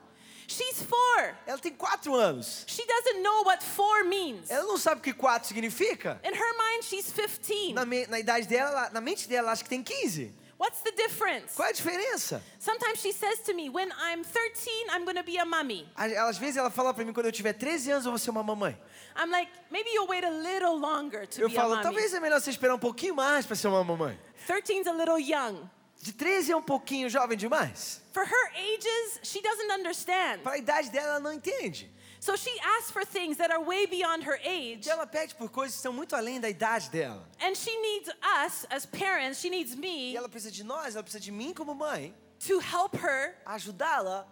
C: She's four.
B: Ela tem quatro anos.
C: She doesn't know what four means.
B: Ela não sabe o que quatro significa.
C: In her mind, she's 15.
B: Na, na idade dela, ela- na mente dela, ela acha que tem 15.
C: What's the difference?
B: Qual é a diferença?
C: Sometimes she says to me, when I'm 13, I'm going to be a mummy.
B: A- Às vezes ela fala pra mim quando eu tiver 13 anos eu vou ser uma mamãe.
C: I'm like, maybe you'll wait a little longer to
B: Eu
C: be a
B: falo,
C: mummy.
B: talvez é melhor você esperar um pouquinho mais para ser uma mamãe.
C: 13's a little young.
B: De 13 é um pouquinho jovem demais.
C: For her ages, she doesn't understand.
B: Para a idade dela, ela não entende.
C: So she asks for things that are way beyond her age.
B: Então ela pede por coisas que estão muito além da idade dela.
C: And she needs us as parents, she needs
B: E
C: me
B: ela precisa de nós, ela precisa de mim como mãe,
C: to help her
B: ajudá-la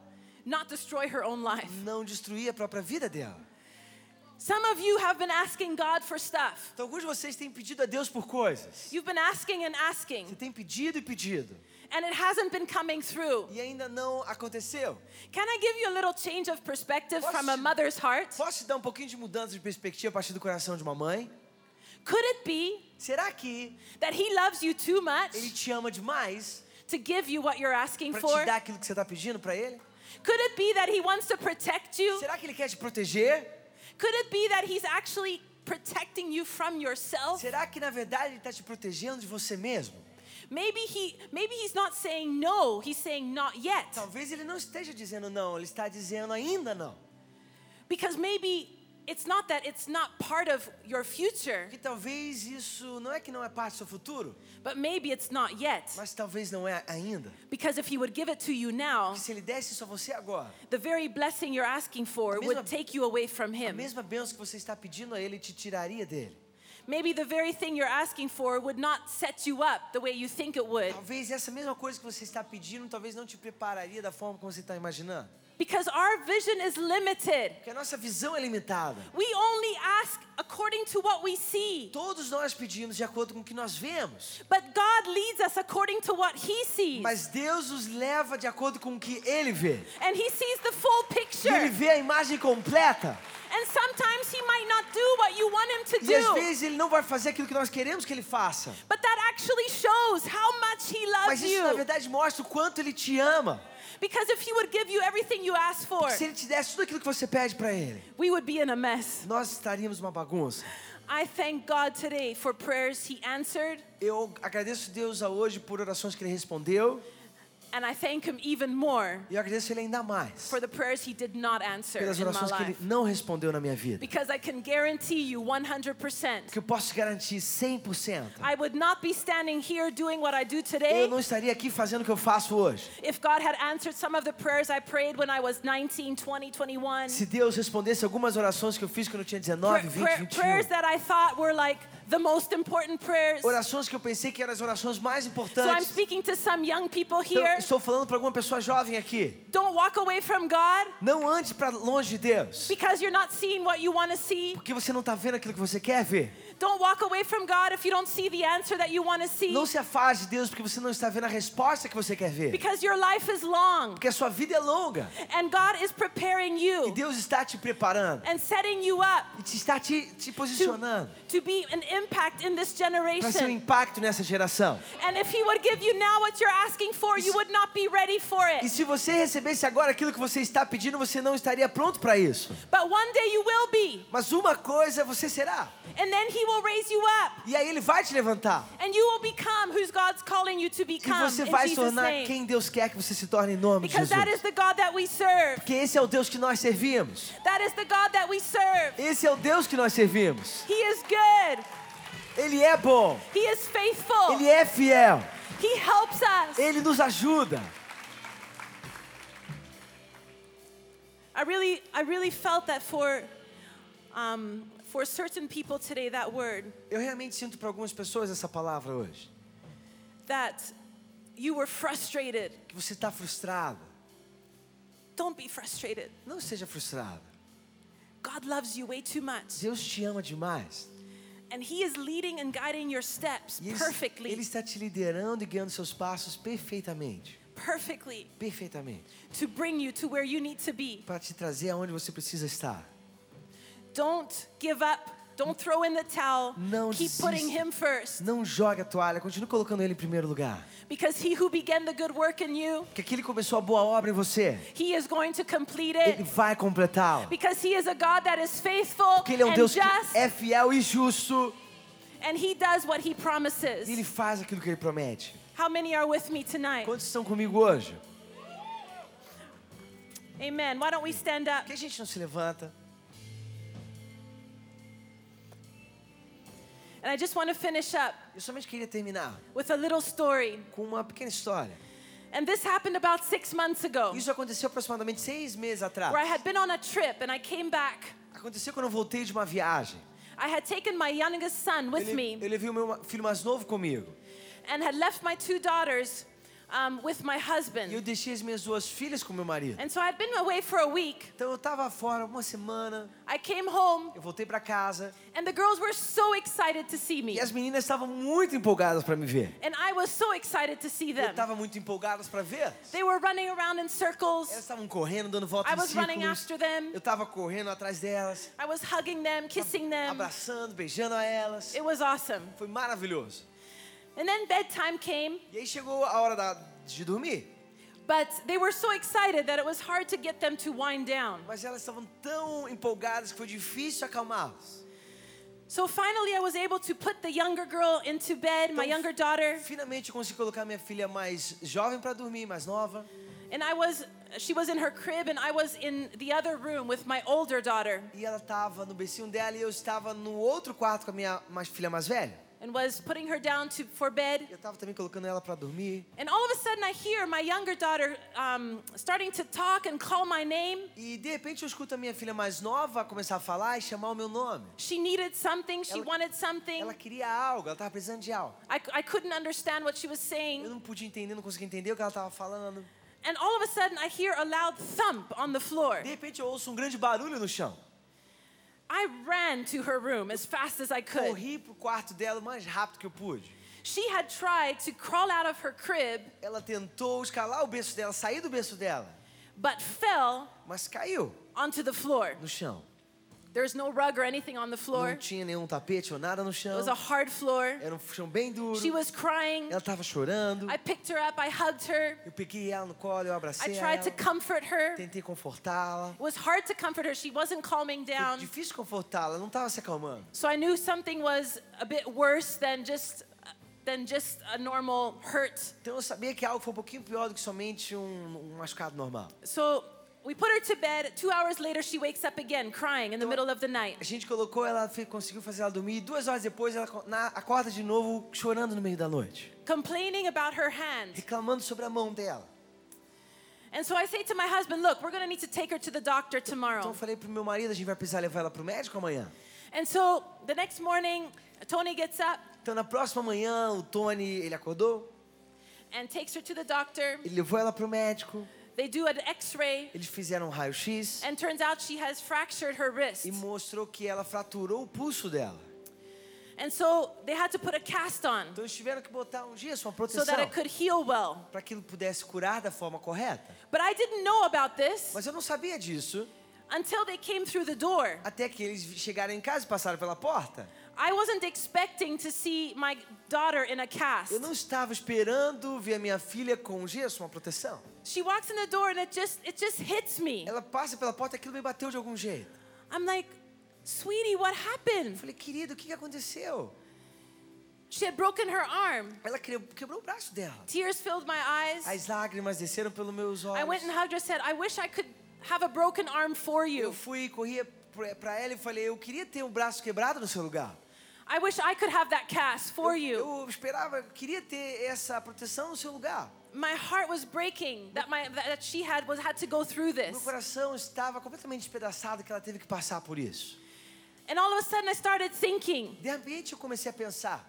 C: not destroy her own life.
B: não destruir a própria vida dela.
C: Some of you have been asking God for stuff.
B: Então alguns de vocês têm pedido a Deus por coisas.
C: You've been asking and asking,
B: Você tem pedido e pedido.
C: And it hasn't been coming through.
B: E ainda não aconteceu.
C: Can I give you a little change of perspective
B: Posso-
C: from a mother's heart?
B: Posso te dar um pouquinho de mudança de perspectiva a partir do coração de uma mãe?
C: Could it be
B: Será que
C: that He loves you too much
B: ele te ama demais
C: to give you what you're asking
B: para
C: for?
B: te dar aquilo que você está pedindo para ele?
C: Could it be that He wants to protect you?
B: Será que ele quer te proteger?
C: Could it be that He's actually protecting you from yourself?
B: Será que na verdade ele está te protegendo de você mesmo?
C: Maybe he maybe he's not saying no, he's saying not yet.
B: Talvez ele não esteja dizendo não, ele está dizendo ainda não.
C: Because maybe it's not that it's not part of your future,
B: Porque talvez isso não é que não é parte do seu futuro,
C: but maybe it's not yet.
B: mas talvez não é ainda.
C: Because if he would give it to you now,
B: Porque se ele desse isso a você agora,
C: the very blessing you're asking for
B: mesma-
C: would take you away from
B: a
C: him.
B: mesma bênção que você está pedindo a ele te tiraria dele.
C: Maybe the very thing you're asking for would not set you up the way you think it would.
B: Talvez essa mesma coisa que você está pedindo, talvez não te prepararia da forma como você está imaginando.
C: Because our vision is limited.
B: Porque a nossa visão é limitada.
C: We only ask according to what we see.
B: Todos nós pedimos de acordo com o que nós vemos.
C: But God leads us according to what He sees.
B: Mas Deus os leva de acordo com o que Ele vê.
C: And He sees the full
B: E
C: picture.
B: Ele vê a imagem completa.
C: And sometimes He might not do what you want Him to
B: E às
C: do.
B: vezes Ele não vai fazer aquilo que nós queremos que Ele faça.
C: But that actually shows how much He
B: Mas
C: loves
B: isso na verdade mostra o quanto Ele te ama.
C: Because if He would give you everything you ask for,
B: Se Ele te desse tudo aquilo que você pede para Ele,
C: we would be in a mess.
B: nós estaríamos uma bagunça.
C: I thank God today for prayers He answered,
B: Eu agradeço Deus a hoje por orações que Ele respondeu.
C: And I thank Him even more
B: E eu agradeço Ele ainda mais
C: for the prayers He did not answer
B: pelas
C: in
B: orações que Ele
C: life.
B: não respondeu na minha vida.
C: Because I can guarantee you 100%.
B: Que eu posso te garantir 100%.
C: I would not be standing here doing what I do
B: Eu
C: today
B: não estaria aqui fazendo o que eu faço hoje.
C: if God had answered some of the prayers I prayed when I was 19, 20, 21.
B: Se Deus respondesse algumas orações que eu fiz quando eu tinha 19,
C: Pra-
B: 20,
C: pra-
B: 21.
C: prayers that I thought were like the most important prayers.
B: Orações que eu pensei que eram as orações mais
C: So I'm
B: importantes.
C: speaking to some young people
B: Então,
C: here.
B: estou falando para alguma pessoa jovem aqui.
C: Don't walk away from God
B: Não ande para longe de Deus.
C: because you're not seeing what you want to see.
B: Porque você não está vendo aquilo que você quer ver.
C: Don't walk away from God if you don't see the answer that you want to see.
B: Não se afaste de Deus porque você não está vendo a resposta que você quer ver.
C: Because your life is long
B: Porque a sua vida é longa.
C: and God is preparing
B: E
C: you
B: Deus está te preparando.
C: and setting you up
B: E te está te, te posicionando
C: to be an impact in this
B: para ser um
C: generation.
B: impacto nessa geração.
C: And if He would give you now what you're asking for, you would not be ready for
B: E
C: it.
B: se você recebesse agora aquilo que você está pedindo, você não estaria pronto para isso.
C: But one day you will be.
B: Mas uma coisa você será.
C: And then He will raise you up.
B: E aí ele vai te levantar.
C: And you will become who God's calling you to
B: E
C: become
B: você
C: in
B: vai se
C: Jesus'
B: tornar
C: name.
B: quem Deus quer que você se torne em nome de
C: Because that is
B: Jesus.
C: the God that we serve.
B: Porque esse é o Deus que nós servimos.
C: That is the God that we serve.
B: Esse é o Deus que nós servimos.
C: He is good.
B: Ele é bom.
C: He is faithful.
B: Ele é fiel.
C: He helps us.
B: Ele nos ajuda.
C: I really, I really felt that for, um, for certain people today, that word,
B: Eu realmente sinto para algumas pessoas essa palavra hoje.
C: that you were frustrated.
B: Que você está frustrado.
C: Don't be frustrated.
B: Não seja frustrado.
C: God loves you way too much.
B: Deus te ama demais.
C: And He is leading and guiding your steps
B: ele,
C: perfectly.
B: ele está te liderando e guiando seus passos perfeitamente.
C: Perfectly.
B: Perfeitamente.
C: To bring you to where you need to be.
B: Para te trazer aonde você precisa estar.
C: Don't give up. Don't throw in the towel.
B: Não
C: Keep
B: desista.
C: putting Him first.
B: Não jogue a toalha, continue colocando ele em primeiro lugar.
C: Because He who began the good work in you,
B: Porque aquele que começou a boa obra em você,
C: He is going to complete
B: ele
C: it.
B: vai completá-la.
C: Because He is a God that is faithful
B: Porque ele é um
C: and
B: Deus que
C: just,
B: é fiel e justo.
C: and He does what He
B: E ele
C: promises.
B: faz aquilo que ele promete.
C: How many are with me tonight?
B: Quantos estão comigo hoje?
C: Amen. Why don't we stand up?
B: Por que a gente não se levanta?
C: And I just want to finish up
B: Eu somente queria terminar
C: with a little story.
B: com uma pequena história.
C: And this happened about six months ago,
B: Isso aconteceu aproximadamente seis meses atrás.
C: where I had been on a trip and I came back.
B: Aconteceu quando eu voltei de uma viagem.
C: I had taken my youngest son
B: Eu,
C: with
B: le-
C: me
B: eu levei o meu filho mais novo comigo.
C: and had left my two daughters um, with my
B: E eu
C: husband.
B: deixei as minhas duas filhas com meu marido.
C: And so I'd been away for a week.
B: Então eu tava fora uma semana,
C: I came home
B: eu voltei pra casa
C: and the girls were so excited to see me.
B: e as meninas estavam muito empolgadas para me ver.
C: And I was so excited to see
B: Eu
C: them.
B: estava muito empolgadas para ver.
C: They were running around in circles.
B: Elas estavam correndo, dando voltas
C: I was running after them.
B: Eu estava correndo atrás delas,
C: I was hugging them, kissing them.
B: abraçando, beijando a elas.
C: It was awesome.
B: Foi maravilhoso.
C: And then bedtime came,
B: E aí chegou a hora da- de dormir.
C: but they were so excited that it was hard to get them to wind down.
B: Mas elas estavam tão empolgadas que foi difícil acalmá-las.
C: So finally, I was able to put the younger girl into bed, my
B: Então,
C: younger daughter,
B: Finalmente eu consegui colocar minha filha mais jovem para dormir, mais nova.
C: and I was, she was in her crib, and I was in the other room with my older daughter,
B: E ela estava no becinho dela e eu estava no outro quarto com a minha mais, filha mais velha.
C: And was putting her down to, for bed.
B: Eu estava também colocando ela para dormir.
C: And all of a sudden, I hear my younger daughter um, starting to talk and call my name.
B: E de repente eu escuto a minha filha mais nova começar a falar e chamar o meu nome.
C: She needed something, she
B: Ela-
C: wanted something.
B: Ela queria algo, ela estava precisando de algo.
C: I, I couldn't understand what she was
B: Eu
C: saying.
B: não podia entender, não conseguia entender o que ela estava falando.
C: And all of a sudden, I hear a loud thump on the floor.
B: De repente eu ouço um grande barulho no chão.
C: I ran to her room as fast as I could.
B: Corri pro quarto dela o mais rápido que eu pude.
C: She had tried to crawl out of her crib,
B: Ela tentou escalar o berço dela, sair do berço dela,
C: but fell
B: mas caiu
C: onto the floor.
B: no chão.
C: There's no rug or anything on the
B: Não
C: floor.
B: tinha nenhum tapete ou nada no
C: It
B: chão.
C: was a hard floor.
B: Era um chão bem duro.
C: She was crying.
B: Ela estava chorando.
C: I picked her up, I hugged her.
B: Eu peguei ela no colo, eu
C: I
B: abracei
C: tried to
B: ela.
C: comfort her.
B: Tentei confortá-la.
C: It was hard to comfort her. She wasn't calming
B: Foi
C: down.
B: difícil confortá-la, não estava se acalmando.
C: So I knew something was a bit worse than just than just a normal hurt.
B: Então eu sabia que algo foi um pouquinho pior do que somente um, um machucado normal.
C: So we put her to bed. Two hours later, she wakes up again, crying in the middle of the
B: A
C: night.
B: gente colocou ela, conseguiu fazer ela dormir. E duas horas depois ela acorda de novo chorando no meio da noite.
C: Complaining about her hand.
B: Reclamando sobre a mão dela.
C: And so I say to my husband, Look, we're going to need to take her to the doctor
B: Então
C: tomorrow.
B: eu falei pro meu marido, a gente vai precisar levar ela pro médico amanhã.
C: And so the next morning, Tony gets up
B: Então na próxima manhã, o Tony, ele acordou,
C: and takes her to the doctor.
B: ele levou ela pro médico,
C: They do an x ray,
B: eles fizeram um raio-x
C: and turns out she has fractured her wrist.
B: e mostrou que ela fraturou o pulso dela.
C: And so they had to put a cast on
B: Então eles tiveram que botar um gesso, uma
C: so
B: proteção,
C: that it could heal well.
B: para que ele pudesse curar da forma correta.
C: But I didn't know about this
B: Mas eu não sabia disso
C: until they came through the door.
B: até que eles chegaram em casa e passaram pela porta.
C: I wasn't expecting to see my daughter in a cast.
B: Eu não estava esperando ver a minha filha com gesso, uma proteção.
C: She walks in the door and it just it just hits me.
B: Ela passa pela porta e aquilo me bateu de algum jeito.
C: I'm like, "Sweetie, what
B: Eu
C: happened?"
B: falei, querido, o que aconteceu?
C: She had broken her arm.
B: Ela que- quebrou o braço dela.
C: Tears filled my eyes.
B: As lágrimas desceram pelos meus
C: I went
B: olhos.
C: and hugged her said, "I wish I could have a broken arm for
B: Eu
C: you.
B: fui, corria para ela e falei, eu queria ter um braço quebrado no seu lugar.
C: I wish I could have that cast for
B: eu,
C: you."
B: eu esperava, eu queria ter essa proteção no seu lugar.
C: My heart was breaking that my that she had was had to go through
B: Meu
C: this.
B: coração estava completamente despedaçado que ela teve que passar por isso.
C: And all of a sudden I started thinking
B: De repente eu comecei a pensar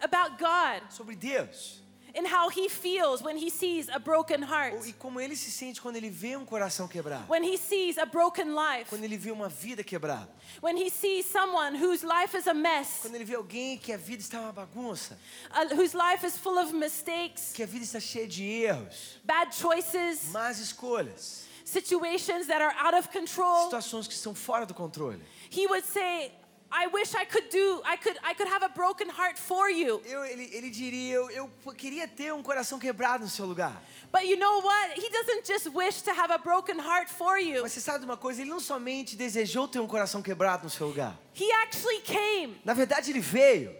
C: about God
B: sobre Deus
C: and how he feels when he sees a broken heart.
B: e como ele se sente quando ele vê um coração quebrado,
C: When he sees a broken life.
B: quando ele vê uma vida quebrada,
C: When he sees someone whose life is a mess,
B: quando ele vê alguém que a vida está uma bagunça,
C: uh, whose life is full of mistakes,
B: que a vida está cheia de erros,
C: bad choices,
B: más escolhas,
C: situations that are out of control,
B: situações que estão fora do controle.
C: he would say, I wish I could do, I could, I could have a broken heart for you.
B: Eu, ele, ele diria, eu, eu queria ter um coração quebrado no seu lugar.
C: But you know what? He doesn't just wish to have a broken heart for you.
B: Mas você sabe de uma coisa? Ele não somente desejou ter um coração quebrado no seu lugar.
C: He actually came
B: Na verdade, ele veio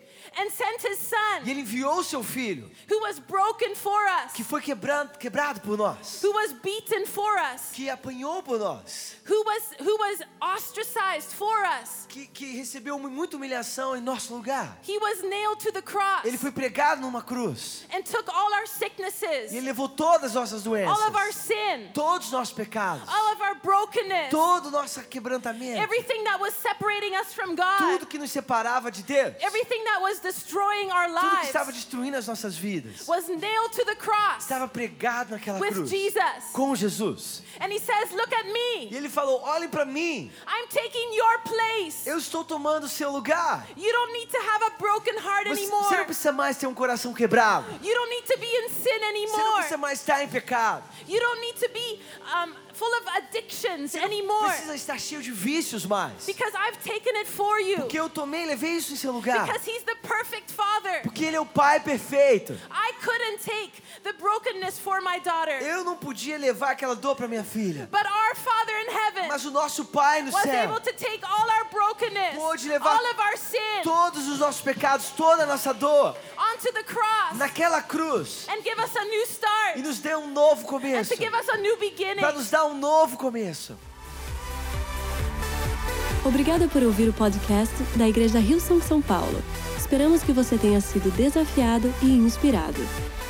C: son
B: E ele enviou o seu filho,
C: who was broken for us,
B: que foi quebrado, quebrado por nós,
C: who was beaten for us,
B: que apanhou por nós,
C: who was who was ostracized for us.
B: que, que recebeu muita humilhação em nosso lugar.
C: He was nailed to the cross
B: Ele foi pregado numa cruz.
C: and took all our
B: E
C: sicknesses,
B: ele levou todas as nossas doenças,
C: all of our sin,
B: todos os nossos pecados,
C: all of our brokenness,
B: todo o nosso quebrantamento,
C: everything that was separating us from God,
B: tudo que nos separava de Deus,
C: everything that was destroying our
B: tudo que estava
C: lives
B: destruindo as nossas vidas,
C: was nailed to the cross
B: estava pregado naquela
C: with
B: cruz
C: Jesus.
B: com Jesus.
C: And he says, Look at
B: E
C: me.
B: ele falou: olhem para mim,
C: I'm taking your place.
B: eu estou tomando o seu lugar.
C: You don't need to have a broken heart
B: Você,
C: anymore.
B: você não precisa mais ter um coração quebrado.
C: You don't need to be in sin
B: Você não
C: anymore.
B: precisa mais estar em pecado.
C: You don't need to be um, full of addictions anymore.
B: Precisa estar cheio de vícios mais.
C: Because I've taken it for you.
B: Porque eu tomei levei isso em seu lugar.
C: Because He's the perfect Father.
B: Porque ele é o Pai perfeito.
C: I couldn't take the brokenness for my daughter.
B: Eu não podia levar aquela dor para minha filha.
C: But our Father in heaven
B: Mas o nosso Pai no
C: was
B: céu
C: able to take all our brokenness,
B: Pôde levar
C: all of our sin
B: todos os nossos pecados, toda a nossa dor
C: onto the cross
B: naquela cruz
C: and give us a new start
B: e nos deu um novo
C: and
B: começo.
C: to give us a new beginning.
B: Para nos dar um novo começo.
A: Obrigada por ouvir o podcast da Igreja Rio São São Paulo. Esperamos que você tenha sido desafiado e inspirado.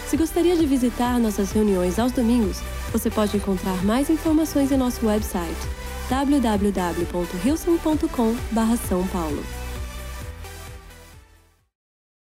A: Se gostaria de visitar nossas reuniões aos domingos, você pode encontrar mais informações em nosso website www.rilson.com/são paulo.